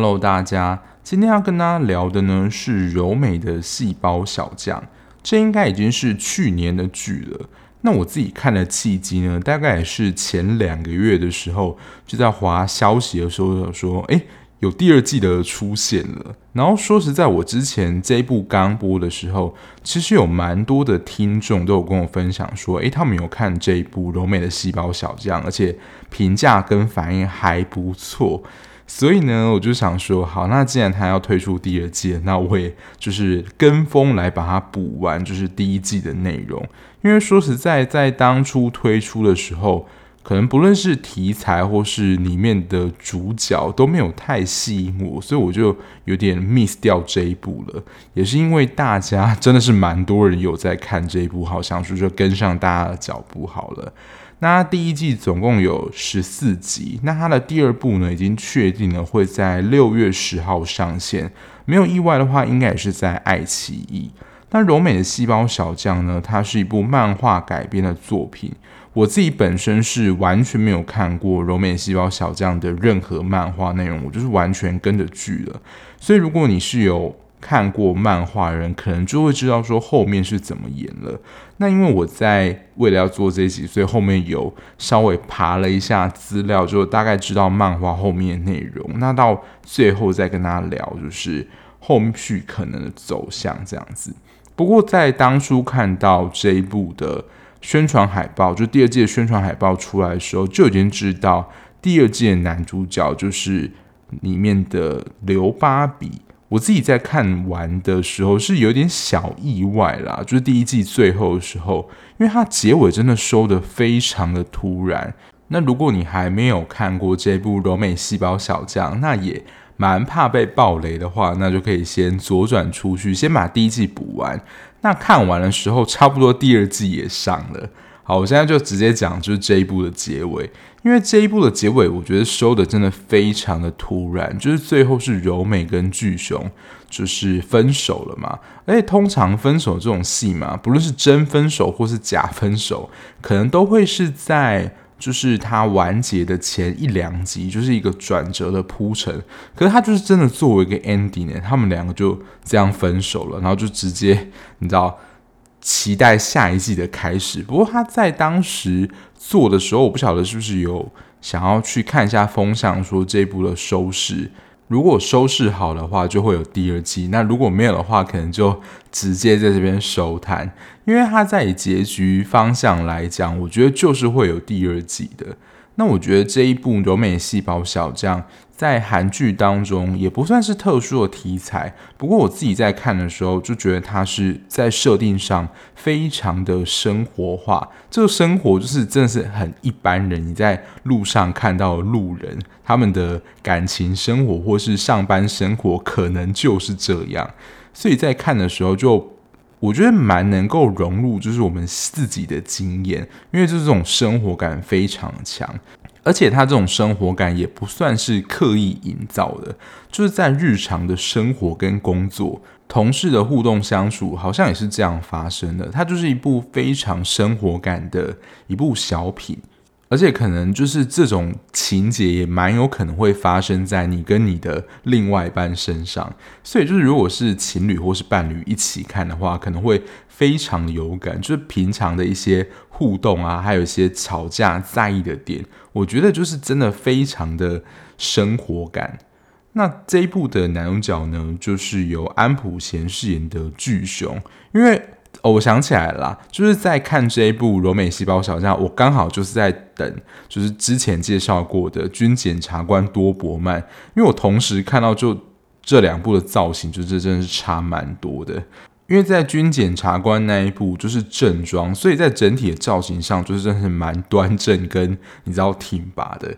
Hello，大家，今天要跟大家聊的呢是柔美的细胞小将，这应该已经是去年的剧了。那我自己看的契机呢，大概也是前两个月的时候，就在滑消息的时候有说，诶，有第二季的出现了。然后说实在，我之前这一部刚播的时候，其实有蛮多的听众都有跟我分享说，诶，他们有看这一部柔美的细胞小将，而且评价跟反应还不错。所以呢，我就想说，好，那既然他要推出第二季，那我也就是跟风来把它补完，就是第一季的内容。因为说实在，在当初推出的时候，可能不论是题材或是里面的主角都没有太吸引我，所以我就有点 miss 掉这一部了。也是因为大家真的是蛮多人有在看这一部，好像说就跟上大家的脚步好了。那第一季总共有十四集，那它的第二部呢，已经确定了会在六月十号上线，没有意外的话，应该也是在爱奇艺。那柔美的细胞小将呢，它是一部漫画改编的作品，我自己本身是完全没有看过柔美细胞小将的任何漫画内容，我就是完全跟着剧了。所以如果你是有看过漫画人可能就会知道说后面是怎么演了。那因为我在为了要做这一集，所以后面有稍微爬了一下资料，就大概知道漫画后面的内容。那到最后再跟大家聊，就是后续可能的走向这样子。不过在当初看到这一部的宣传海报，就第二季的宣传海报出来的时候，就已经知道第二季的男主角就是里面的刘芭比。我自己在看完的时候是有点小意外啦，就是第一季最后的时候，因为它结尾真的收得非常的突然。那如果你还没有看过这部《柔美细胞小将》，那也蛮怕被爆雷的话，那就可以先左转出去，先把第一季补完。那看完的时候，差不多第二季也上了。好，我现在就直接讲，就是这一部的结尾，因为这一部的结尾，我觉得收的真的非常的突然，就是最后是柔美跟巨熊就是分手了嘛，而且通常分手这种戏嘛，不论是真分手或是假分手，可能都会是在。就是它完结的前一两集，就是一个转折的铺陈。可是它就是真的作为一个 ending，他们两个就这样分手了，然后就直接你知道期待下一季的开始。不过他在当时做的时候，我不晓得是不是有想要去看一下风向，说这部的收视。如果收视好的话，就会有第二季；那如果没有的话，可能就直接在这边收摊。因为他在结局方向来讲，我觉得就是会有第二季的。那我觉得这一部《柔美细胞小将》在韩剧当中也不算是特殊的题材，不过我自己在看的时候就觉得它是在设定上非常的生活化。这个生活就是真的是很一般人，你在路上看到的路人，他们的感情生活或是上班生活可能就是这样。所以在看的时候就我觉得蛮能够融入，就是我们自己的经验，因为就是这种生活感非常强，而且他这种生活感也不算是刻意营造的，就是在日常的生活跟工作、同事的互动相处，好像也是这样发生的。它就是一部非常生活感的一部小品。而且可能就是这种情节也蛮有可能会发生在你跟你的另外一半身上，所以就是如果是情侣或是伴侣一起看的话，可能会非常有感。就是平常的一些互动啊，还有一些吵架在意的点，我觉得就是真的非常的生活感。那这一部的男主角呢，就是由安普贤饰演的巨熊，因为。哦，我想起来了，就是在看这一部《柔美细胞小将》，我刚好就是在等，就是之前介绍过的《军检察官多伯曼》，因为我同时看到就这两部的造型，就这真的是差蛮多的。因为在《军检察官》那一部就是正装，所以在整体的造型上就是真的是蛮端正跟你知道挺拔的。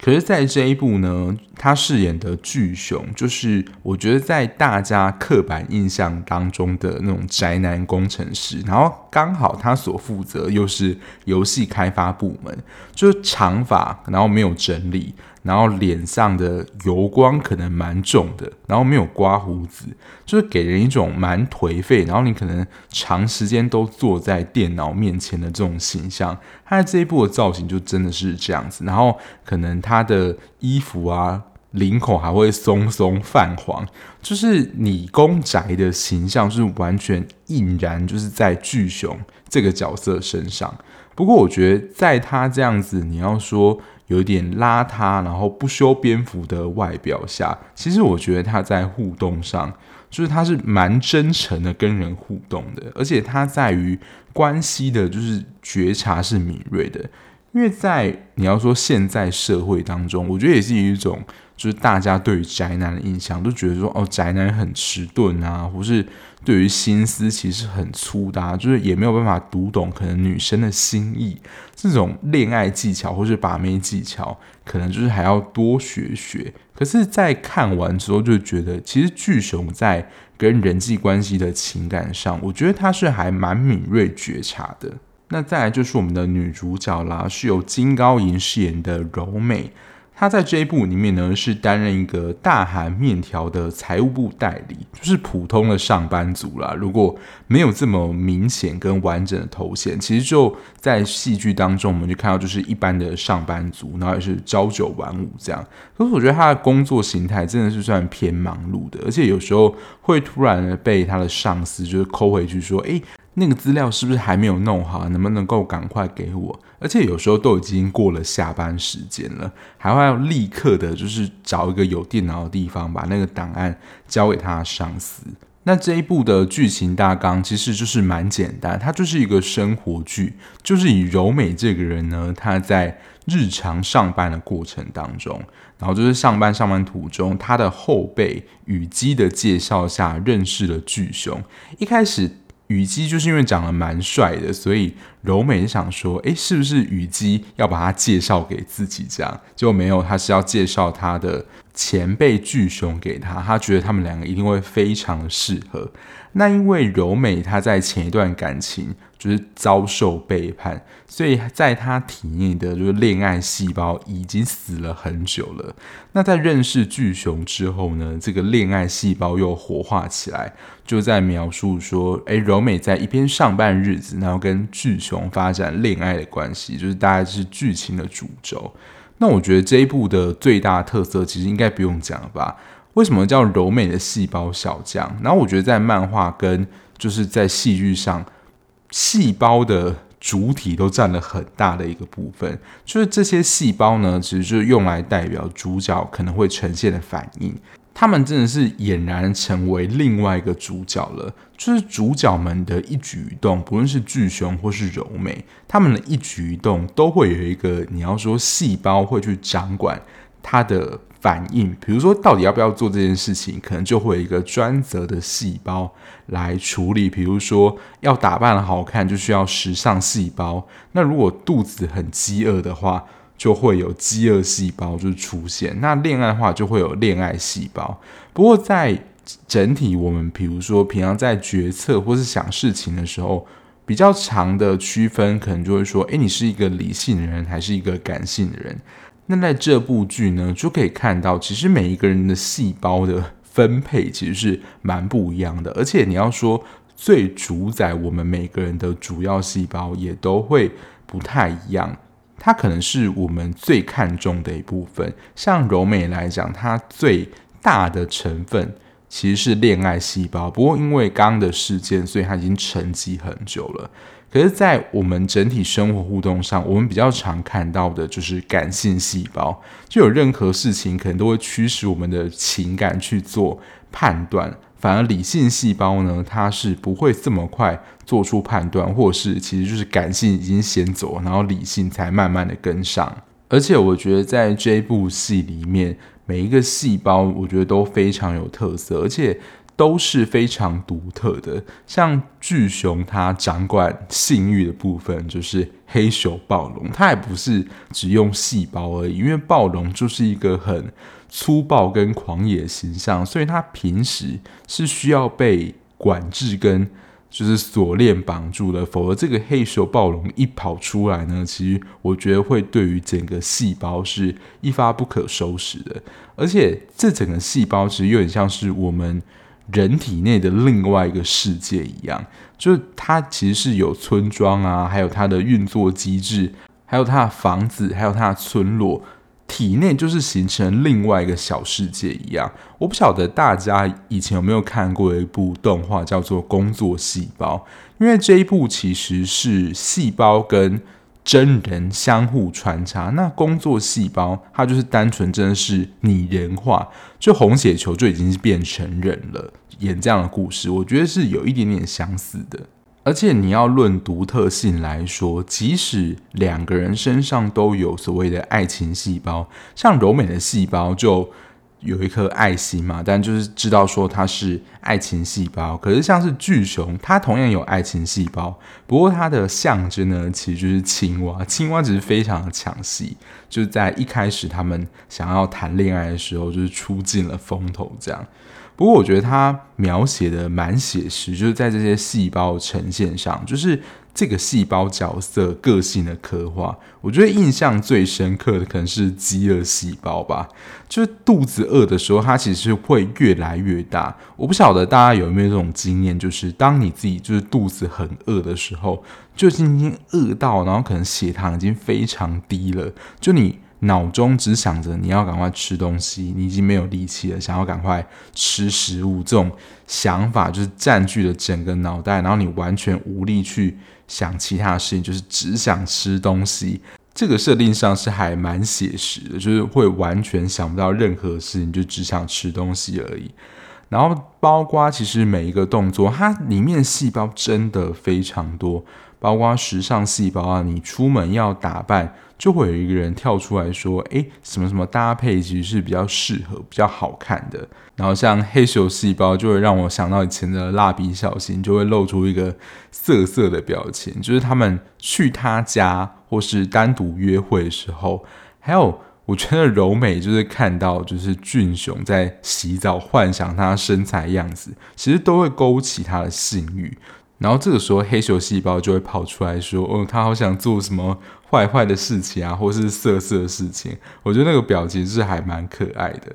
可是，在这一部呢，他饰演的巨熊，就是我觉得在大家刻板印象当中的那种宅男工程师，然后刚好他所负责又是游戏开发部门，就是长发，然后没有整理。然后脸上的油光可能蛮重的，然后没有刮胡子，就是给人一种蛮颓废，然后你可能长时间都坐在电脑面前的这种形象。他在这一部的造型就真的是这样子，然后可能他的衣服啊，领口还会松松泛黄，就是你公宅的形象，是完全印然就是在巨熊这个角色身上。不过我觉得，在他这样子，你要说有点邋遢，然后不修边幅的外表下，其实我觉得他在互动上，就是他是蛮真诚的跟人互动的，而且他在于关系的，就是觉察是敏锐的。因为在你要说现在社会当中，我觉得也是一种，就是大家对于宅男的印象都觉得说，哦，宅男很迟钝啊，或是对于心思其实很粗的，就是也没有办法读懂可能女生的心意，这种恋爱技巧或是把妹技巧，可能就是还要多学学。可是，在看完之后，就觉得其实巨熊在跟人际关系的情感上，我觉得他是还蛮敏锐觉察的。那再来就是我们的女主角啦，是由金高银饰演的柔美。他在这一部里面呢，是担任一个大韩面条的财务部代理，就是普通的上班族啦。如果没有这么明显跟完整的头衔，其实就在戏剧当中，我们就看到就是一般的上班族，然后也是朝九晚五这样。可是我觉得他的工作形态真的是算偏忙碌的，而且有时候会突然被他的上司就是扣回去说，诶。那个资料是不是还没有弄好？能不能够赶快给我？而且有时候都已经过了下班时间了，还要立刻的，就是找一个有电脑的地方，把那个档案交给他的上司。那这一部的剧情大纲其实就是蛮简单，它就是一个生活剧，就是以柔美这个人呢，他在日常上班的过程当中，然后就是上班上班途中，他的后辈雨姬的介绍下认识了巨熊，一开始。虞姬就是因为长得蛮帅的，所以柔美就想说，诶，是不是虞姬要把他介绍给自己？这样结果没有，他是要介绍他的前辈巨熊给他，他觉得他们两个一定会非常适合。那因为柔美她在前一段感情就是遭受背叛，所以在她体内的就是恋爱细胞已经死了很久了。那在认识巨熊之后呢，这个恋爱细胞又活化起来，就在描述说，诶，柔美在一边上班日子，然后跟巨熊发展恋爱的关系，就是大概是剧情的主轴。那我觉得这一部的最大特色，其实应该不用讲了吧。为什么叫柔美的细胞小将？然后我觉得在漫画跟就是在戏剧上，细胞的主体都占了很大的一个部分。就是这些细胞呢，其实就是用来代表主角可能会呈现的反应。他们真的是俨然成为另外一个主角了。就是主角们的一举一动，不论是巨熊或是柔美，他们的一举一动都会有一个你要说细胞会去掌管它的。反应，比如说到底要不要做这件事情，可能就会有一个专责的细胞来处理。比如说要打扮好看，就需要时尚细胞。那如果肚子很饥饿的话，就会有饥饿细胞就出现。那恋爱的话，就会有恋爱细胞。不过在整体，我们比如说平常在决策或是想事情的时候，比较长的区分，可能就会说：诶，你是一个理性的人，还是一个感性的人？那在这部剧呢，就可以看到，其实每一个人的细胞的分配其实是蛮不一样的，而且你要说最主宰我们每个人的主要细胞，也都会不太一样。它可能是我们最看重的一部分。像柔美来讲，它最大的成分其实是恋爱细胞，不过因为刚刚的事件，所以它已经沉寂很久了。可是，在我们整体生活互动上，我们比较常看到的就是感性细胞，就有任何事情可能都会驱使我们的情感去做判断。反而理性细胞呢，它是不会这么快做出判断，或是其实就是感性已经先走，然后理性才慢慢的跟上。而且，我觉得在这部戏里面，每一个细胞，我觉得都非常有特色，而且。都是非常独特的，像巨熊，它掌管性欲的部分就是黑熊暴龙，它也不是只用细胞而已，因为暴龙就是一个很粗暴跟狂野形象，所以它平时是需要被管制跟就是锁链绑住的，否则这个黑熊暴龙一跑出来呢，其实我觉得会对于整个细胞是一发不可收拾的，而且这整个细胞其实有点像是我们。人体内的另外一个世界一样，就是它其实是有村庄啊，还有它的运作机制，还有它的房子，还有它的村落。体内就是形成另外一个小世界一样。我不晓得大家以前有没有看过一部动画，叫做《工作细胞》，因为这一部其实是细胞跟真人相互穿插。那工作细胞它就是单纯真的是拟人化，就红血球就已经是变成人了，演这样的故事，我觉得是有一点点相似的。而且你要论独特性来说，即使两个人身上都有所谓的爱情细胞，像柔美的细胞就有一颗爱心嘛，但就是知道说它是爱情细胞。可是像是巨熊，它同样有爱情细胞，不过它的象征呢，其实就是青蛙。青蛙只是非常的抢戏，就是在一开始他们想要谈恋爱的时候，就是出尽了风头这样。不过我觉得它描写的蛮写实，就是在这些细胞呈现上，就是这个细胞角色个性的刻画。我觉得印象最深刻的可能是饥饿细胞吧，就是肚子饿的时候，它其实会越来越大。我不晓得大家有没有这种经验，就是当你自己就是肚子很饿的时候，就已经饿到，然后可能血糖已经非常低了，就你。脑中只想着你要赶快吃东西，你已经没有力气了，想要赶快吃食物，这种想法就是占据了整个脑袋，然后你完全无力去想其他事情，就是只想吃东西。这个设定上是还蛮写实的，就是会完全想不到任何事情，就只想吃东西而已。然后包括其实每一个动作，它里面细胞真的非常多。包括时尚细胞啊，你出门要打扮，就会有一个人跳出来说：“诶，什么什么搭配其实是比较适合、比较好看的。”然后像黑熊细胞，就会让我想到以前的蜡笔小新，就会露出一个色色的表情，就是他们去他家或是单独约会的时候。还有，我觉得柔美就是看到就是俊雄在洗澡，幻想他身材样子，其实都会勾起他的性欲。然后这个时候，黑球细胞就会跑出来说：“哦，他好想做什么坏坏的事情啊，或是色色的事情。”我觉得那个表情是还蛮可爱的。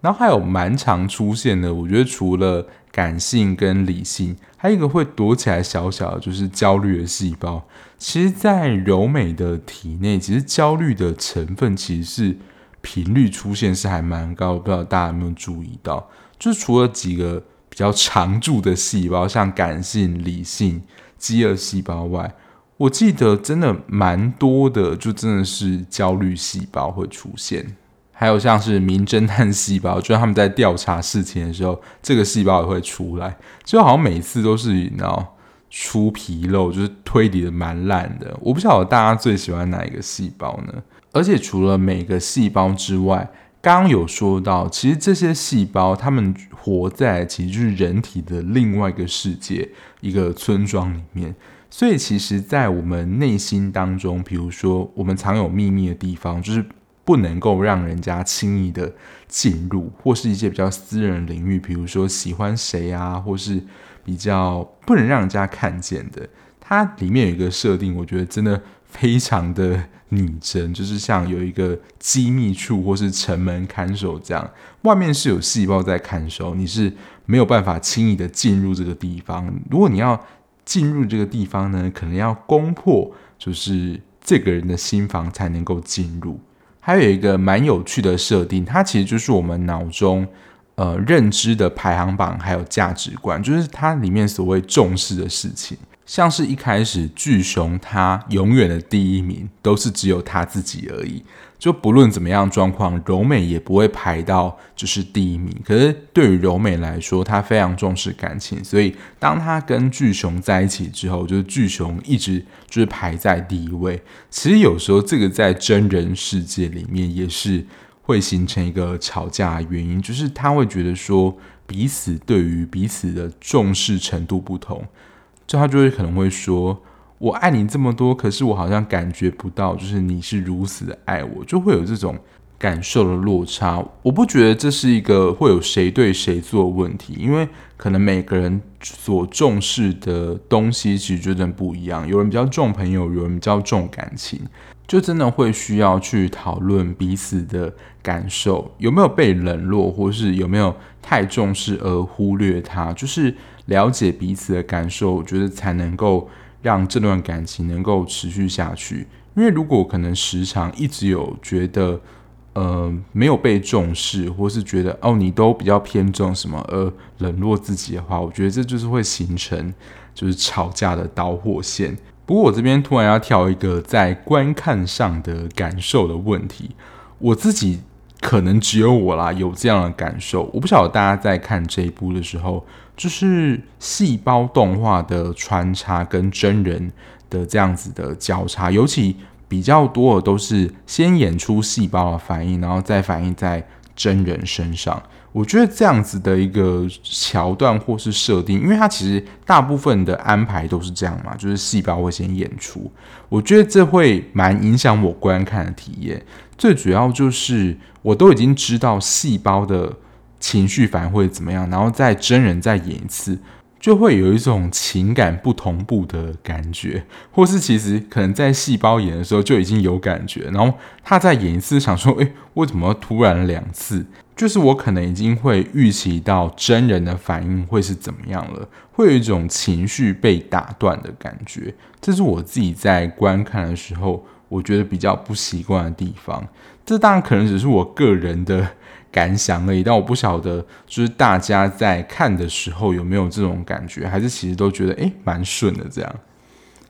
然后还有蛮常出现的，我觉得除了感性跟理性，还有一个会躲起来小小的，就是焦虑的细胞。其实，在柔美的体内，其实焦虑的成分其实是频率出现是还蛮高，不知道大家有没有注意到？就是除了几个。比较常驻的细胞，像感性、理性、饥饿细胞外，我记得真的蛮多的，就真的是焦虑细胞会出现。还有像是名侦探细胞，就是他们在调查事情的时候，这个细胞也会出来。就好像每次都是你知道出纰漏，就是推理的蛮烂的。我不晓得大家最喜欢哪一个细胞呢？而且除了每个细胞之外，刚有说到，其实这些细胞，它们活在其实就是人体的另外一个世界，一个村庄里面。所以，其实，在我们内心当中，比如说我们藏有秘密的地方，就是不能够让人家轻易的进入，或是一些比较私人领域，比如说喜欢谁啊，或是比较不能让人家看见的。它里面有一个设定，我觉得真的非常的。拟真 就是像有一个机密处或是城门看守这样，外面是有细胞在看守，你是没有办法轻易的进入这个地方。如果你要进入这个地方呢，可能要攻破就是这个人的心房才能够进入。还有一个蛮有趣的设定，它其实就是我们脑中呃认知的排行榜，还有价值观，就是它里面所谓重视的事情。像是一开始巨熊，他永远的第一名都是只有他自己而已，就不论怎么样状况，柔美也不会排到就是第一名。可是对于柔美来说，她非常重视感情，所以当她跟巨熊在一起之后，就是巨熊一直就是排在第一位。其实有时候这个在真人世界里面也是会形成一个吵架原因，就是他会觉得说彼此对于彼此的重视程度不同。就他就会可能会说：“我爱你这么多，可是我好像感觉不到，就是你是如此的爱我，就会有这种感受的落差。我不觉得这是一个会有谁对谁错的问题，因为可能每个人所重视的东西其实就真的不一样。有人比较重朋友，有人比较重感情，就真的会需要去讨论彼此的感受有没有被冷落，或是有没有太重视而忽略他，就是。”了解彼此的感受，我觉得才能够让这段感情能够持续下去。因为如果可能时常一直有觉得，呃没有被重视，或是觉得哦你都比较偏重什么而冷落自己的话，我觉得这就是会形成就是吵架的导火线。不过我这边突然要挑一个在观看上的感受的问题，我自己可能只有我啦有这样的感受，我不晓得大家在看这一部的时候，就是细胞动画的穿插跟真人的这样子的交叉，尤其比较多的都是先演出细胞的反应，然后再反映在真人身上。我觉得这样子的一个桥段或是设定，因为它其实大部分的安排都是这样嘛，就是细胞会先演出。我觉得这会蛮影响我观看的体验。最主要就是我都已经知道细胞的情绪反应会怎么样，然后再真人再演一次。就会有一种情感不同步的感觉，或是其实可能在细胞演的时候就已经有感觉，然后他再演一次，想说，诶，为什么突然两次？就是我可能已经会预期到真人的反应会是怎么样了，会有一种情绪被打断的感觉，这是我自己在观看的时候，我觉得比较不习惯的地方。这当然可能只是我个人的。感想而已，但我不晓得，就是大家在看的时候有没有这种感觉，还是其实都觉得诶蛮顺的这样。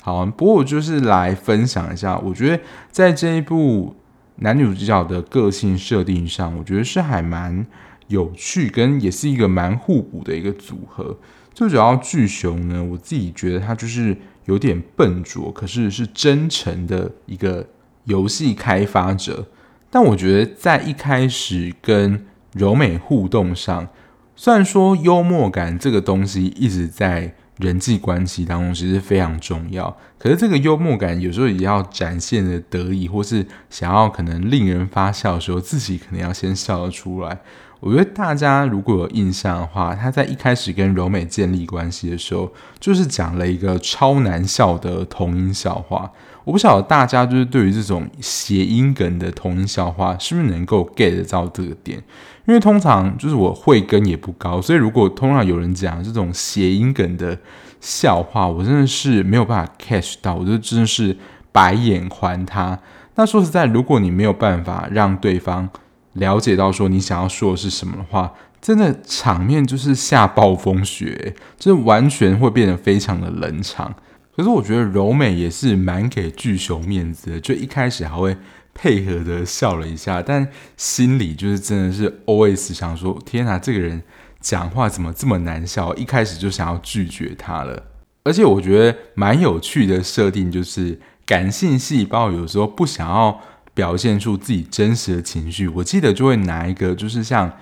好，不过我就是来分享一下，我觉得在这一部男女主角的个性设定上，我觉得是还蛮有趣，跟也是一个蛮互补的一个组合。最主要巨熊呢，我自己觉得他就是有点笨拙，可是是真诚的一个游戏开发者。但我觉得在一开始跟柔美互动上，虽然说幽默感这个东西一直在人际关系当中其实非常重要，可是这个幽默感有时候也要展现的得意，或是想要可能令人发笑的时候，自己可能要先笑得出来。我觉得大家如果有印象的话，他在一开始跟柔美建立关系的时候，就是讲了一个超难笑的同音笑话。我不晓得大家就是对于这种谐音梗的同音笑话，是不是能够 get 到这个点？因为通常就是我慧根也不高，所以如果通常有人讲这种谐音梗的笑话，我真的是没有办法 catch 到，我就真的是白眼还他。那说实在，如果你没有办法让对方了解到说你想要说的是什么的话，真的场面就是下暴风雪，就是完全会变得非常的冷场。可是我觉得柔美也是蛮给巨熊面子的，就一开始还会配合的笑了一下，但心里就是真的是 always 想说：天哪，这个人讲话怎么这么难笑？一开始就想要拒绝他了。而且我觉得蛮有趣的设定就是，感性细胞有时候不想要表现出自己真实的情绪，我记得就会拿一个就是像。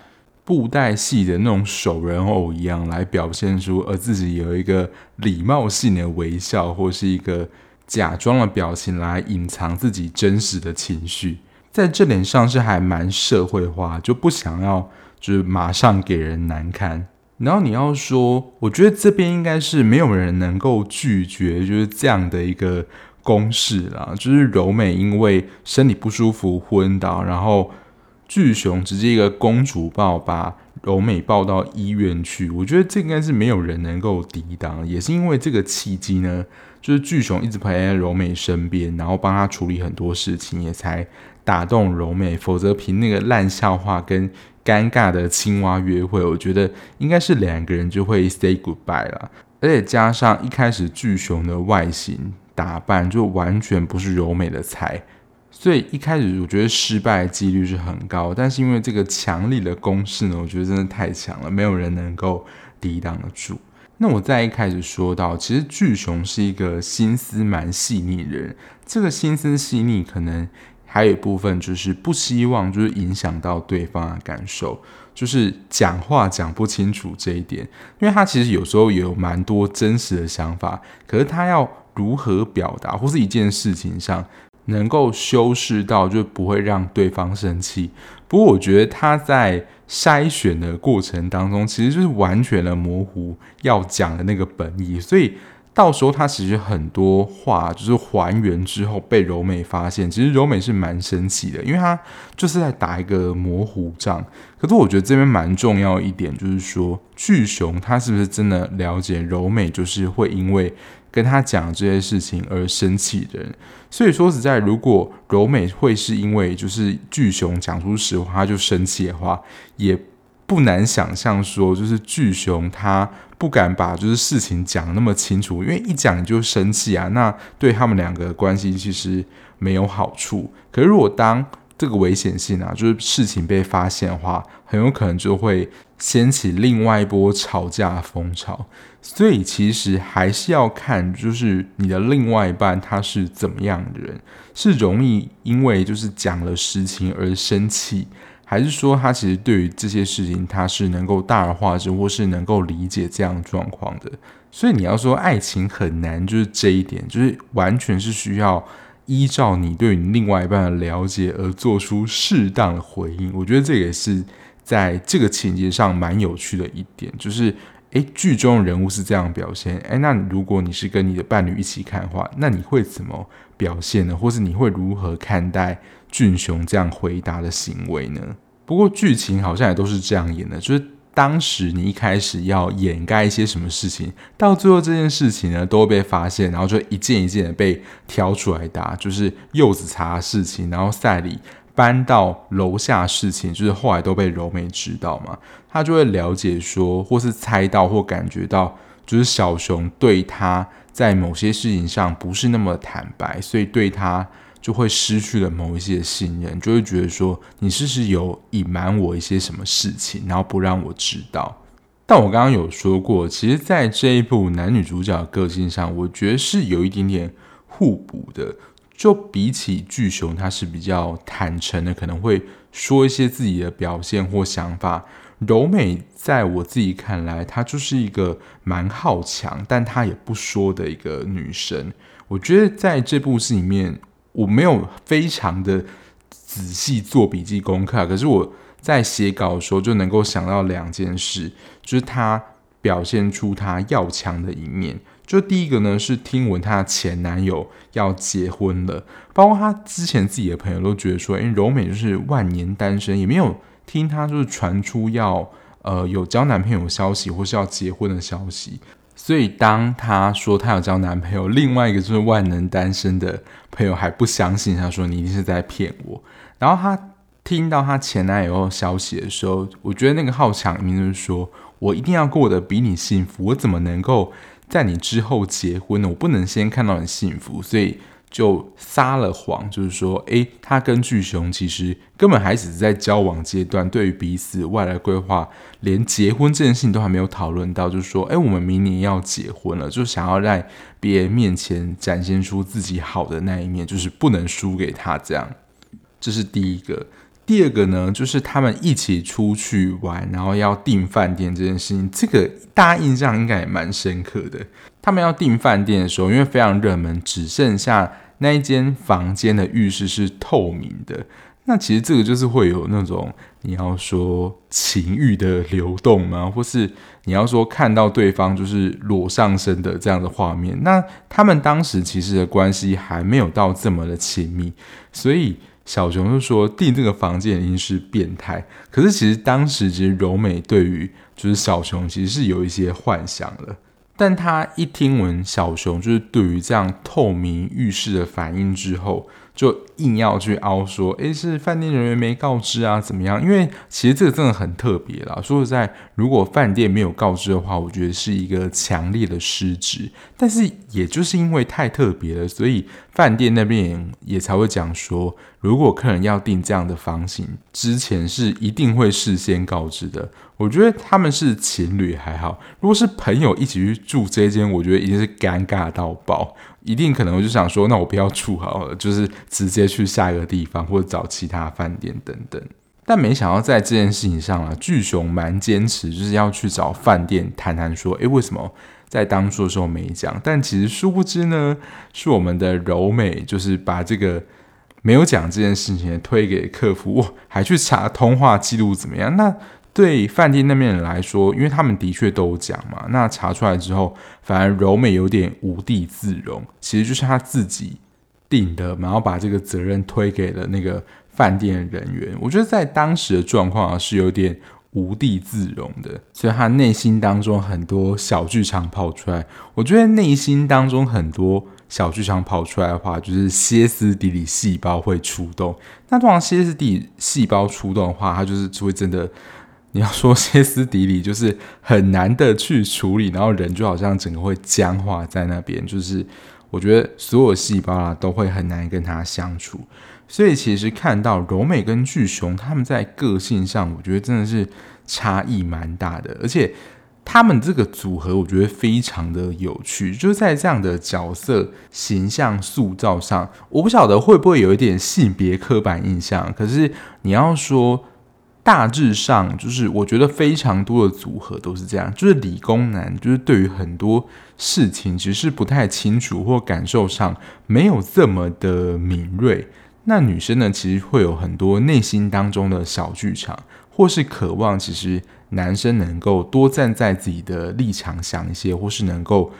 布袋戏的那种手人偶一样来表现出，而自己有一个礼貌性的微笑，或是一个假装的表情来隐藏自己真实的情绪，在这点上是还蛮社会化，就不想要就是马上给人难堪。然后你要说，我觉得这边应该是没有人能够拒绝，就是这样的一个公式啦，就是柔美因为身体不舒服昏倒，然后。巨熊直接一个公主抱把柔美抱到医院去，我觉得这应该是没有人能够抵挡。也是因为这个契机呢，就是巨熊一直陪在柔美身边，然后帮她处理很多事情，也才打动柔美。否则凭那个烂笑话跟尴尬的青蛙约会，我觉得应该是两个人就会 say goodbye 了。而且加上一开始巨熊的外形打扮，就完全不是柔美的菜。所以一开始我觉得失败几率是很高，但是因为这个强力的攻势呢，我觉得真的太强了，没有人能够抵挡得住。那我在一开始说到，其实巨熊是一个心思蛮细腻的人，这个心思细腻可能还有一部分就是不希望就是影响到对方的感受，就是讲话讲不清楚这一点，因为他其实有时候也有蛮多真实的想法，可是他要如何表达，或是一件事情上。能够修饰到就不会让对方生气。不过我觉得他在筛选的过程当中，其实就是完全的模糊要讲的那个本意。所以到时候他其实很多话就是还原之后被柔美发现，其实柔美是蛮生气的，因为他就是在打一个模糊仗。可是我觉得这边蛮重要一点就是说，巨熊他是不是真的了解柔美，就是会因为跟他讲这些事情而生气人。所以说实在，如果柔美会是因为就是巨熊讲出实话他就生气的话，也不难想象说，就是巨熊他。不敢把就是事情讲那么清楚，因为一讲就生气啊，那对他们两个关系其实没有好处。可是如果当这个危险性啊，就是事情被发现的话，很有可能就会掀起另外一波吵架风潮。所以其实还是要看，就是你的另外一半他是怎么样的人，是容易因为就是讲了实情而生气。还是说，他其实对于这些事情，他是能够大而化之，或是能够理解这样状况的。所以你要说爱情很难，就是这一点，就是完全是需要依照你对你另外一半的了解而做出适当的回应。我觉得这也是在这个情节上蛮有趣的一点，就是诶，剧中人物是这样表现，诶，那如果你是跟你的伴侣一起看的话，那你会怎么表现呢？或是你会如何看待？俊雄这样回答的行为呢？不过剧情好像也都是这样演的，就是当时你一开始要掩盖一些什么事情，到最后这件事情呢都会被发现，然后就一件一件的被挑出来打。就是柚子茶的事情，然后赛里搬到楼下事情，就是后来都被柔美知道嘛，他就会了解说，或是猜到或感觉到，就是小熊对他在某些事情上不是那么坦白，所以对他。就会失去了某一些信任，就会觉得说你是不是有隐瞒我一些什么事情，然后不让我知道。但我刚刚有说过，其实在这一部男女主角个性上，我觉得是有一点点互补的。就比起巨熊，他是比较坦诚的，可能会说一些自己的表现或想法。柔美在我自己看来，她就是一个蛮好强，但她也不说的一个女生。我觉得在这部戏里面。我没有非常的仔细做笔记功课，可是我在写稿的时候就能够想到两件事，就是他表现出他要强的一面。就第一个呢，是听闻她的前男友要结婚了，包括她之前自己的朋友都觉得说，诶，柔美就是万年单身，也没有听她就是传出要呃有交男朋友的消息或是要结婚的消息。所以，当她说她要交男朋友，另外一个就是万能单身的朋友还不相信，她说你一定是在骗我。然后她听到她前男友消息的时候，我觉得那个好强明就是说我一定要过得比你幸福，我怎么能够在你之后结婚呢？我不能先看到你幸福，所以。就撒了谎，就是说，诶，他跟巨熊其实根本还只是在交往阶段，对于彼此未来规划，连结婚这件事情都还没有讨论到，就是说，诶，我们明年要结婚了，就想要在别人面前展现出自己好的那一面，就是不能输给他这样。这是第一个。第二个呢，就是他们一起出去玩，然后要订饭店这件事情，这个大家印象应该也蛮深刻的。他们要订饭店的时候，因为非常热门，只剩下那一间房间的浴室是透明的。那其实这个就是会有那种你要说情欲的流动吗？或是你要说看到对方就是裸上身的这样的画面？那他们当时其实的关系还没有到这么的亲密，所以。小熊就说订这个房间已经是变态，可是其实当时其实柔美对于就是小熊其实是有一些幻想了，但他一听闻小熊就是对于这样透明浴室的反应之后。就硬要去凹说，诶，是饭店人员没告知啊，怎么样？因为其实这个真的很特别啦。说实在，如果饭店没有告知的话，我觉得是一个强烈的失职。但是也就是因为太特别了，所以饭店那边也才会讲说，如果客人要订这样的房型，之前是一定会事先告知的。我觉得他们是情侣还好，如果是朋友一起去住这间，我觉得一定是尴尬到爆。一定可能我就想说，那我不要住好了，就是直接去下一个地方或者找其他饭店等等。但没想到在这件事情上啊，巨熊蛮坚持，就是要去找饭店谈谈说，诶，为什么在当初的时候没讲？但其实殊不知呢，是我们的柔美就是把这个没有讲这件事情推给客服，还去查通话记录怎么样？那对饭店那边人来说，因为他们的确都有讲嘛，那查出来之后，反而柔美有点无地自容，其实就是他自己定的，然后把这个责任推给了那个饭店人员。我觉得在当时的状况，是有点无地自容的，所以他内心当中很多小剧场跑出来。我觉得内心当中很多小剧场跑出来的话，就是歇斯底里细胞会出动。那通常歇斯底里细胞出动的话，它就是会真的。你要说歇斯底里，就是很难的去处理，然后人就好像整个会僵化在那边，就是我觉得所有细胞啊都会很难跟他相处。所以其实看到柔美跟巨熊他们在个性上，我觉得真的是差异蛮大的，而且他们这个组合我觉得非常的有趣，就是在这样的角色形象塑造上，我不晓得会不会有一点性别刻板印象，可是你要说。大致上就是，我觉得非常多的组合都是这样，就是理工男，就是对于很多事情其实是不太清楚，或感受上没有这么的敏锐。那女生呢，其实会有很多内心当中的小剧场，或是渴望，其实男生能够多站在自己的立场想一些，或是能够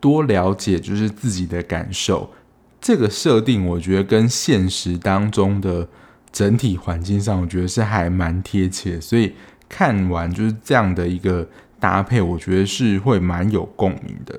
多了解，就是自己的感受。这个设定，我觉得跟现实当中的。整体环境上，我觉得是还蛮贴切，所以看完就是这样的一个搭配，我觉得是会蛮有共鸣的。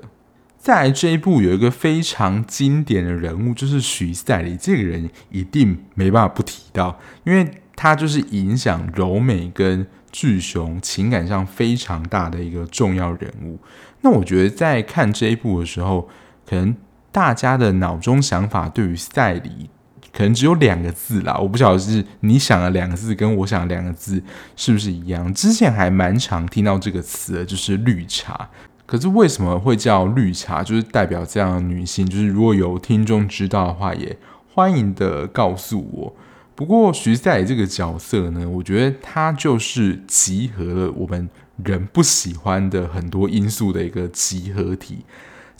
再来这一部有一个非常经典的人物，就是徐赛里这个人，一定没办法不提到，因为他就是影响柔美跟巨熊情感上非常大的一个重要人物。那我觉得在看这一部的时候，可能大家的脑中想法对于赛里。可能只有两个字啦，我不晓得是你想的两个字跟我想的两个字是不是一样。之前还蛮常听到这个词的，就是绿茶。可是为什么会叫绿茶？就是代表这样的女性。就是如果有听众知道的话，也欢迎的告诉我。不过徐赛这个角色呢，我觉得他就是集合了我们人不喜欢的很多因素的一个集合体。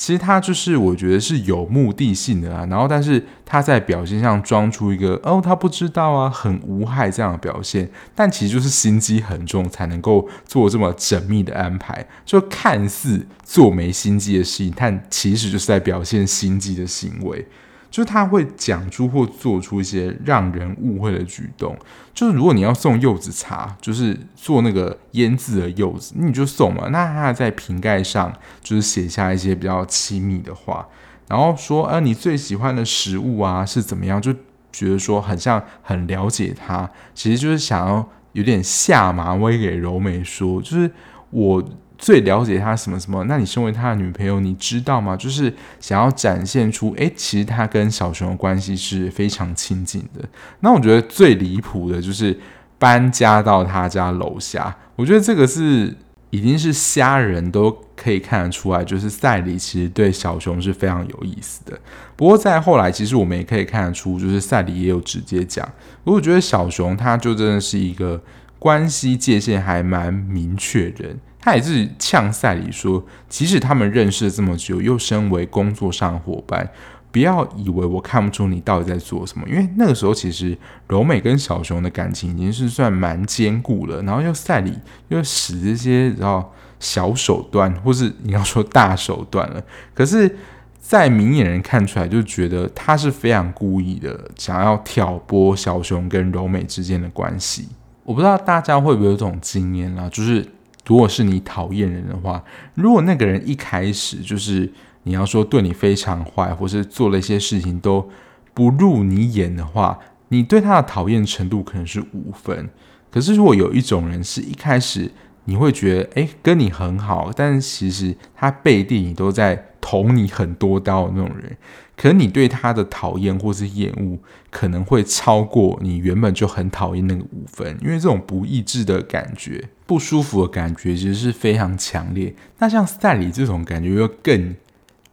其实他就是我觉得是有目的性的啊，然后但是他在表现上装出一个哦，他不知道啊，很无害这样的表现，但其实就是心机很重才能够做这么缜密的安排，就看似做没心机的事情，但其实就是在表现心机的行为。就是他会讲出或做出一些让人误会的举动。就是如果你要送柚子茶，就是做那个腌制的柚子，你就送嘛。那他在瓶盖上就是写下一些比较亲密的话，然后说，呃，你最喜欢的食物啊是怎么样？就觉得说很像很了解他，其实就是想要有点下马威给柔美说，就是我。最了解他什么什么？那你身为他的女朋友，你知道吗？就是想要展现出，诶，其实他跟小熊的关系是非常亲近的。那我觉得最离谱的就是搬家到他家楼下，我觉得这个是已经是瞎人都可以看得出来，就是赛里其实对小熊是非常有意思的。不过在后来，其实我们也可以看得出，就是赛里也有直接讲，我觉得小熊他就真的是一个关系界限还蛮明确人。他也是呛赛里说，即使他们认识了这么久，又身为工作上的伙伴，不要以为我看不出你到底在做什么。因为那个时候，其实柔美跟小熊的感情已经是算蛮坚固了。然后又赛里又使这些然后小手段，或是你要说大手段了。可是，在明眼人看出来，就觉得他是非常故意的，想要挑拨小熊跟柔美之间的关系。我不知道大家会不会有这种经验啦，就是。如果是你讨厌人的话，如果那个人一开始就是你要说对你非常坏，或是做了一些事情都不入你眼的话，你对他的讨厌程度可能是五分。可是如果有一种人是一开始你会觉得诶，跟你很好，但是其实他背地里都在捅你很多刀的那种人。可能你对他的讨厌或是厌恶，可能会超过你原本就很讨厌那个五分，因为这种不一致的感觉、不舒服的感觉，其实是非常强烈。那像赛里这种感觉又更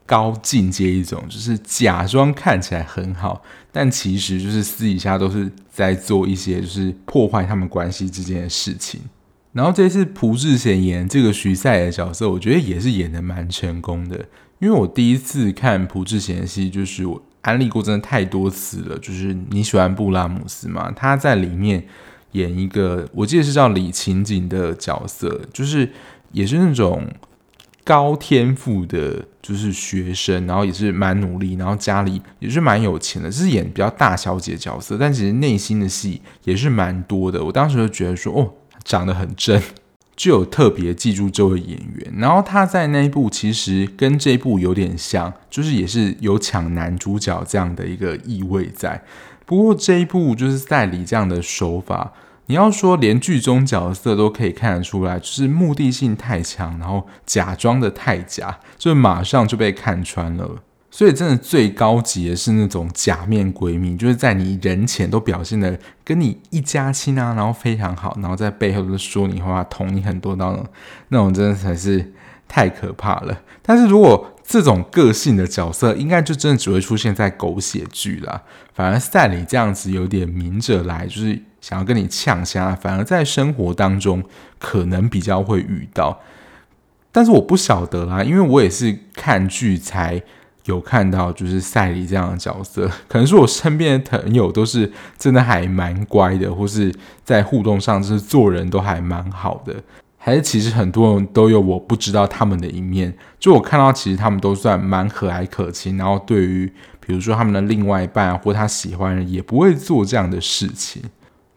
高进阶一种，就是假装看起来很好，但其实就是私底下都是在做一些就是破坏他们关系之间的事情。然后这次朴智贤演这个徐赛的角色，我觉得也是演得蛮成功的。因为我第一次看朴智贤的戏，就是我安利过真的太多次了。就是你喜欢布拉姆斯吗？他在里面演一个，我记得是叫李晴景的角色，就是也是那种高天赋的，就是学生，然后也是蛮努力，然后家里也是蛮有钱的，就是演比较大小姐角色，但其实内心的戏也是蛮多的。我当时就觉得说，哦，长得很正。就有特别记住这位演员，然后他在那一部其实跟这一部有点像，就是也是有抢男主角这样的一个意味在。不过这一部就是赛里这样的手法，你要说连剧中角色都可以看得出来，就是目的性太强，然后假装的太假，就马上就被看穿了。所以真的最高级的是那种假面闺蜜，就是在你人前都表现的跟你一家亲啊，然后非常好，然后在背后都说你话，捅你很多刀，那种真的才是太可怕了。但是如果这种个性的角色，应该就真的只会出现在狗血剧啦。反而赛里这样子有点明着来，就是想要跟你呛虾，反而在生活当中可能比较会遇到。但是我不晓得啦，因为我也是看剧才。有看到就是赛里这样的角色，可能是我身边的朋友都是真的还蛮乖的，或是在互动上就是做人都还蛮好的，还是其实很多人都有我不知道他们的一面。就我看到，其实他们都算蛮和蔼可亲，然后对于比如说他们的另外一半或他喜欢人，也不会做这样的事情。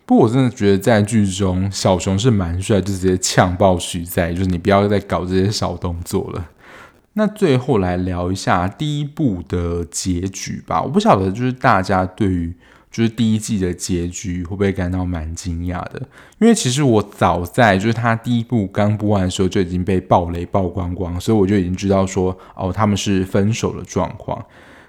不过我真的觉得在剧中小熊是蛮帅，就直接呛爆徐在，就是你不要再搞这些小动作了。那最后来聊一下第一部的结局吧。我不晓得，就是大家对于就是第一季的结局会不会感到蛮惊讶的？因为其实我早在就是他第一部刚播完的时候就已经被爆雷曝光光，所以我就已经知道说哦，他们是分手的状况。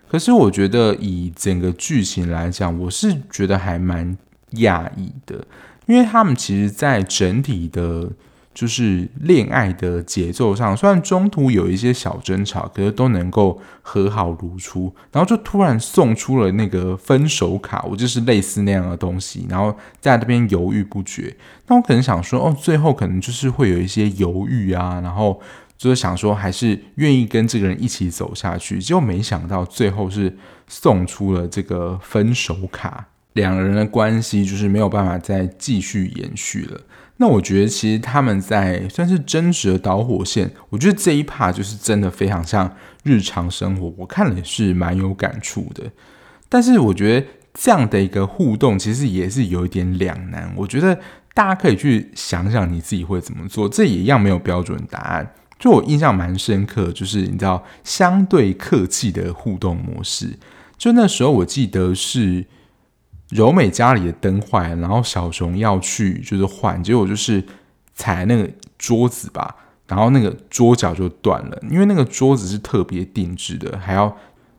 可是我觉得以整个剧情来讲，我是觉得还蛮讶异的，因为他们其实在整体的。就是恋爱的节奏上，虽然中途有一些小争吵，可是都能够和好如初。然后就突然送出了那个分手卡，我就是类似那样的东西，然后在这边犹豫不决。那我可能想说，哦，最后可能就是会有一些犹豫啊，然后就是想说还是愿意跟这个人一起走下去。结果没想到最后是送出了这个分手卡，两个人的关系就是没有办法再继续延续了。那我觉得其实他们在算是争执的导火线，我觉得这一 part 就是真的非常像日常生活，我看了也是蛮有感触的。但是我觉得这样的一个互动其实也是有一点两难。我觉得大家可以去想想你自己会怎么做，这也一样没有标准答案。就我印象蛮深刻，就是你知道相对客气的互动模式，就那时候我记得是。柔美家里的灯坏了，然后小熊要去就是换，结果就是踩那个桌子吧，然后那个桌脚就断了，因为那个桌子是特别定制的，还要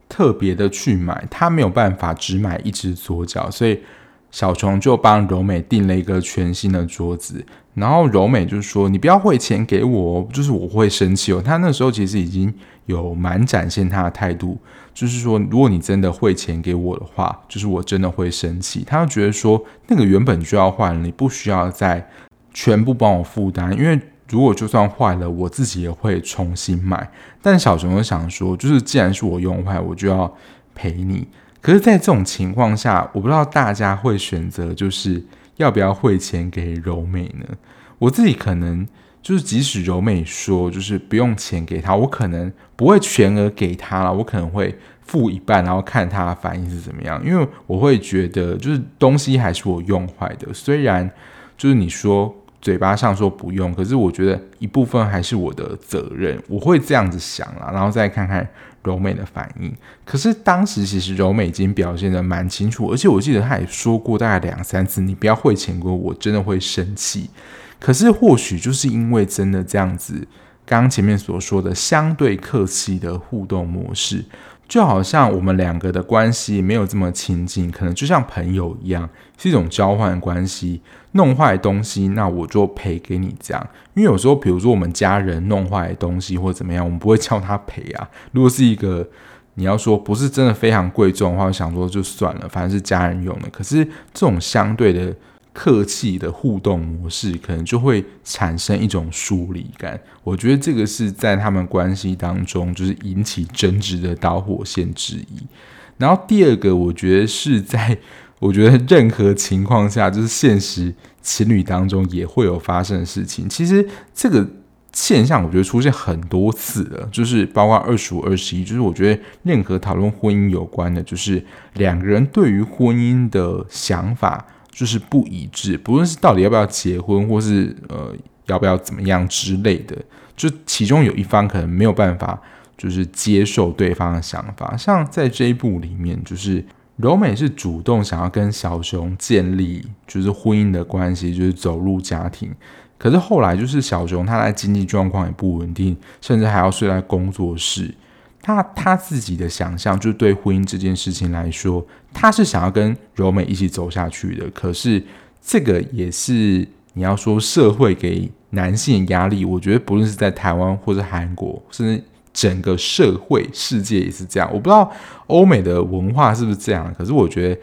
特别的去买，他没有办法只买一只桌脚，所以小熊就帮柔美订了一个全新的桌子，然后柔美就说：“你不要汇钱给我，就是我会生气哦。”他那时候其实已经有蛮展现他的态度。就是说，如果你真的汇钱给我的话，就是我真的会生气。他就觉得说，那个原本就要换，你不需要再全部帮我负担，因为如果就算坏了，我自己也会重新买。但小熊就想说，就是既然是我用坏，我就要赔你。可是，在这种情况下，我不知道大家会选择就是要不要汇钱给柔美呢？我自己可能。就是即使柔美说就是不用钱给他，我可能不会全额给他了，我可能会付一半，然后看他的反应是怎么样。因为我会觉得就是东西还是我用坏的，虽然就是你说嘴巴上说不用，可是我觉得一部分还是我的责任，我会这样子想了，然后再看看柔美的反应。可是当时其实柔美已经表现得蛮清楚，而且我记得他也说过大概两三次，你不要汇钱给我，我真的会生气。可是，或许就是因为真的这样子，刚刚前面所说的相对客气的互动模式，就好像我们两个的关系没有这么亲近，可能就像朋友一样，是一种交换关系。弄坏东西，那我就赔给你这样。因为有时候，比如说我们家人弄坏东西或怎么样，我们不会叫他赔啊。如果是一个你要说不是真的非常贵重的话，想说就算了，反正是家人用的。可是这种相对的。客气的互动模式，可能就会产生一种疏离感。我觉得这个是在他们关系当中，就是引起争执的导火线之一。然后第二个，我觉得是在，我觉得任何情况下，就是现实情侣当中也会有发生的事情。其实这个现象，我觉得出现很多次了，就是包括二十五、二十一，就是我觉得任何讨论婚姻有关的，就是两个人对于婚姻的想法就是不一致，不论是到底要不要结婚，或是呃要不要怎么样之类的，就其中有一方可能没有办法。就是接受对方的想法，像在这一部里面，就是柔美是主动想要跟小熊建立就是婚姻的关系，就是走入家庭。可是后来就是小熊他在经济状况也不稳定，甚至还要睡在工作室。他他自己的想象，就是对婚姻这件事情来说，他是想要跟柔美一起走下去的。可是这个也是你要说社会给男性压力，我觉得不论是在台湾或者韩国，甚至。整个社会世界也是这样，我不知道欧美的文化是不是这样，可是我觉得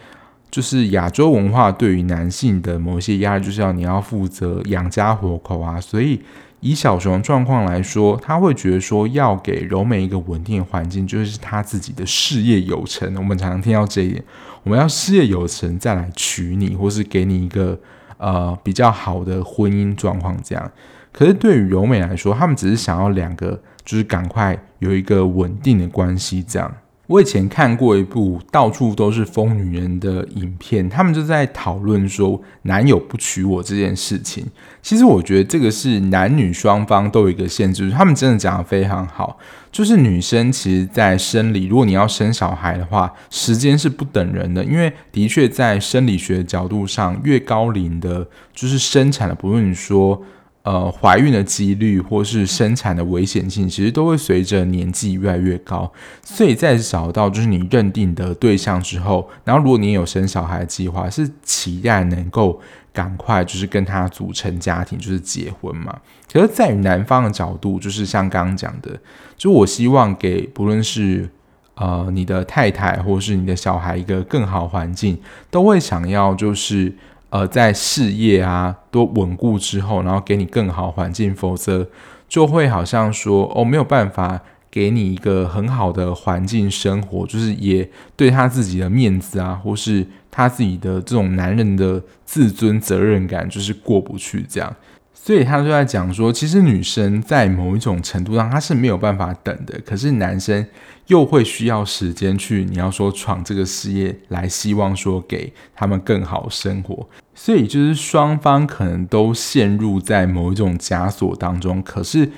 就是亚洲文化对于男性的某些压力，就是要你要负责养家活口啊。所以以小熊状况来说，他会觉得说要给柔美一个稳定的环境，就是他自己的事业有成。我们常常听到这一点，我们要事业有成再来娶你，或是给你一个呃比较好的婚姻状况这样。可是对于柔美来说，他们只是想要两个。就是赶快有一个稳定的关系，这样。我以前看过一部到处都是疯女人的影片，他们就在讨论说男友不娶我这件事情。其实我觉得这个是男女双方都有一个限制，他们真的讲得非常好。就是女生其实，在生理，如果你要生小孩的话，时间是不等人的，因为的确在生理学角度上，越高龄的，就是生产的，不论说。呃，怀孕的几率或是生产的危险性，其实都会随着年纪越来越高。所以在找到就是你认定的对象之后，然后如果你有生小孩计划，是期待能够赶快就是跟他组成家庭，就是结婚嘛。可是，在于男方的角度，就是像刚刚讲的，就我希望给不论是呃你的太太或是你的小孩一个更好环境，都会想要就是。呃，在事业啊都稳固之后，然后给你更好环境，否则就会好像说哦，没有办法给你一个很好的环境生活，就是也对他自己的面子啊，或是他自己的这种男人的自尊责任感，就是过不去这样。所以他就在讲说，其实女生在某一种程度上，她是没有办法等的，可是男生又会需要时间去，你要说闯这个事业，来希望说给他们更好生活。所以就是双方可能都陷入在某一种枷锁当中，可是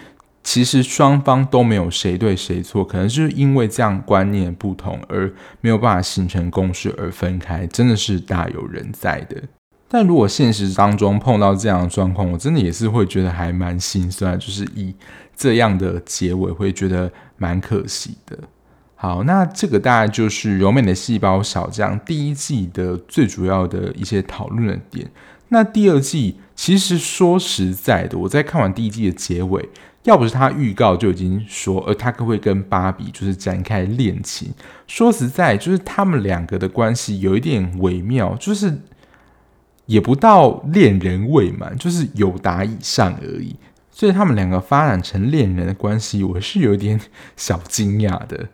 其实双方都没有谁对谁错，可能就是因为这样观念不同而没有办法形成共识而分开，真的是大有人在的。但如果现实当中碰到这样的状况，我真的也是会觉得还蛮心酸，就是以这样的结尾会觉得蛮可惜的。好，那这个大概就是《柔美的细胞小将》第一季的最主要的一些讨论的点。那第二季其实说实在的，我在看完第一季的结尾，要不是他预告就已经说，呃，他会跟芭比就是展开恋情。说实在，就是他们两个的关系有一点微妙，就是。也不到恋人未满，就是有达以上而已。所以他们两个发展成恋人的关系，我是有点 小惊讶的。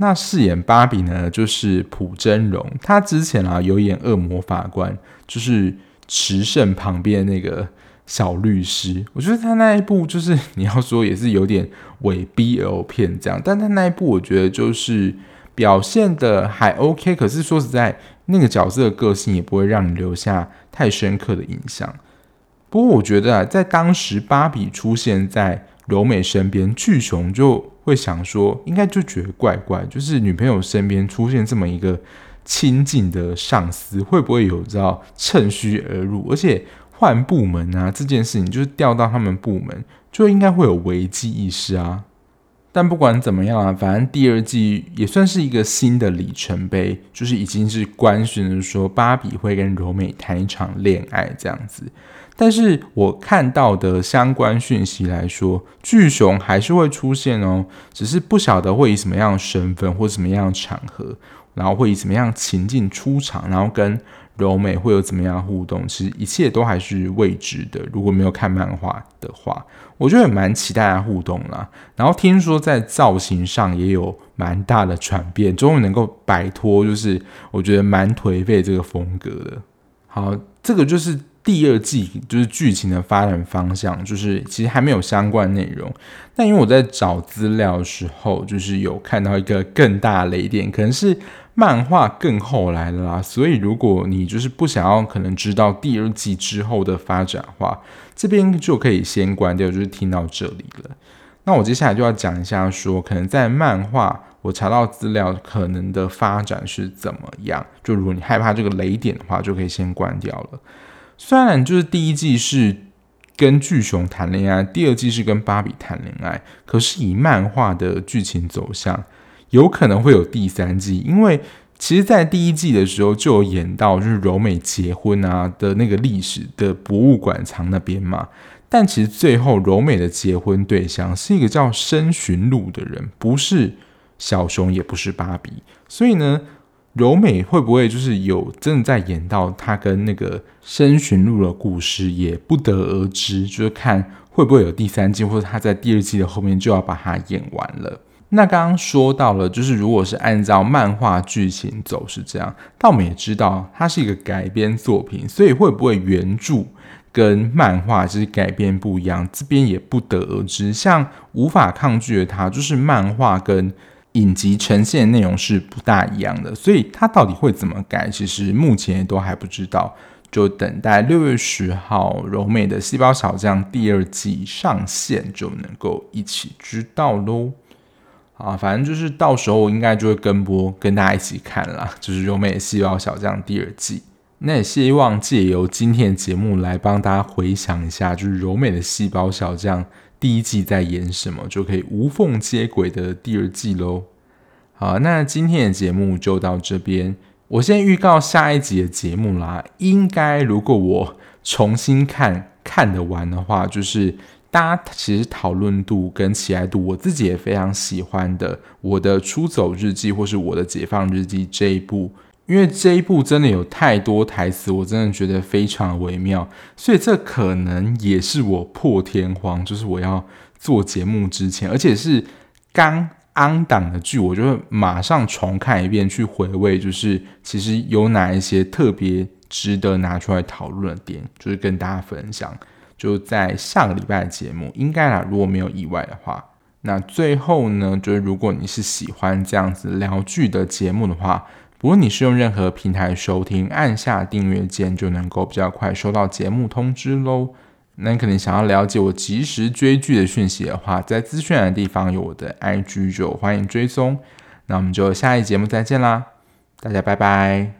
那饰演芭比呢，就是朴真荣。他之前啊有演《恶魔法官》，就是池胜旁边那个小律师。我觉得他那一部就是你要说也是有点伪 BL 片这样，但他那一部我觉得就是表现的还 OK。可是说实在。那个角色的个性也不会让你留下太深刻的印象。不过我觉得啊，在当时芭比出现在柔美身边，巨熊就会想说，应该就觉得怪怪，就是女朋友身边出现这么一个亲近的上司，会不会有知道趁虚而入？而且换部门啊，这件事情就是调到他们部门，就应该会有危机意识啊。但不管怎么样啊，反正第二季也算是一个新的里程碑，就是已经是官宣的说芭比会跟柔美谈一场恋爱这样子。但是我看到的相关讯息来说，巨熊还是会出现哦，只是不晓得会以什么样的身份或什么样的场合，然后会以什么样情境出场，然后跟柔美会有怎么样的互动，其实一切都还是未知的。如果没有看漫画的话，我觉得蛮期待互动啦。然后听说在造型上也有蛮大的转变，终于能够摆脱就是我觉得蛮颓废这个风格的。好，这个就是第二季就是剧情的发展方向，就是其实还没有相关内容。但因为我在找资料的时候，就是有看到一个更大的雷点，可能是。漫画更后来了啦，所以如果你就是不想要可能知道第二季之后的发展的话，这边就可以先关掉，就是听到这里了。那我接下来就要讲一下，说可能在漫画我查到资料可能的发展是怎么样。就如果你害怕这个雷点的话，就可以先关掉了。虽然就是第一季是跟巨熊谈恋爱，第二季是跟芭比谈恋爱，可是以漫画的剧情走向。有可能会有第三季，因为其实，在第一季的时候就有演到，就是柔美结婚啊的那个历史的博物馆藏那边嘛。但其实最后柔美的结婚对象是一个叫深寻路的人，不是小熊，也不是芭比。所以呢，柔美会不会就是有真的在演到他跟那个深寻路的故事，也不得而知。就是看会不会有第三季，或者他在第二季的后面就要把它演完了。那刚刚说到了，就是如果是按照漫画剧情走是这样，但我们也知道它是一个改编作品，所以会不会原著跟漫画就是改编不一样，这边也不得而知。像无法抗拒的他，就是漫画跟影集呈现内容是不大一样的，所以它到底会怎么改，其实目前都还不知道，就等待六月十号柔美的细胞小将第二季上线就能够一起知道喽。啊，反正就是到时候我应该就会跟播，跟大家一起看啦。就是《柔美的细胞小将》第二季，那也希望借由今天的节目来帮大家回想一下，就是《柔美的细胞小将》第一季在演什么，就可以无缝接轨的第二季喽。好，那今天的节目就到这边，我先预告下一集的节目啦。应该如果我重新看看得完的话，就是。大家其实讨论度跟喜爱度，我自己也非常喜欢的。我的出走日记或是我的解放日记这一部，因为这一部真的有太多台词，我真的觉得非常微妙，所以这可能也是我破天荒，就是我要做节目之前，而且是刚安档的剧，我就会马上重看一遍去回味，就是其实有哪一些特别值得拿出来讨论的点，就是跟大家分享。就在下个礼拜的节目，应该啦，如果没有意外的话，那最后呢，就是如果你是喜欢这样子聊剧的节目的话，不论你是用任何平台收听，按下订阅键就能够比较快收到节目通知喽。那你可能想要了解我及时追剧的讯息的话，在资讯栏的地方有我的 IG，就欢迎追踪。那我们就下一节目再见啦，大家拜拜。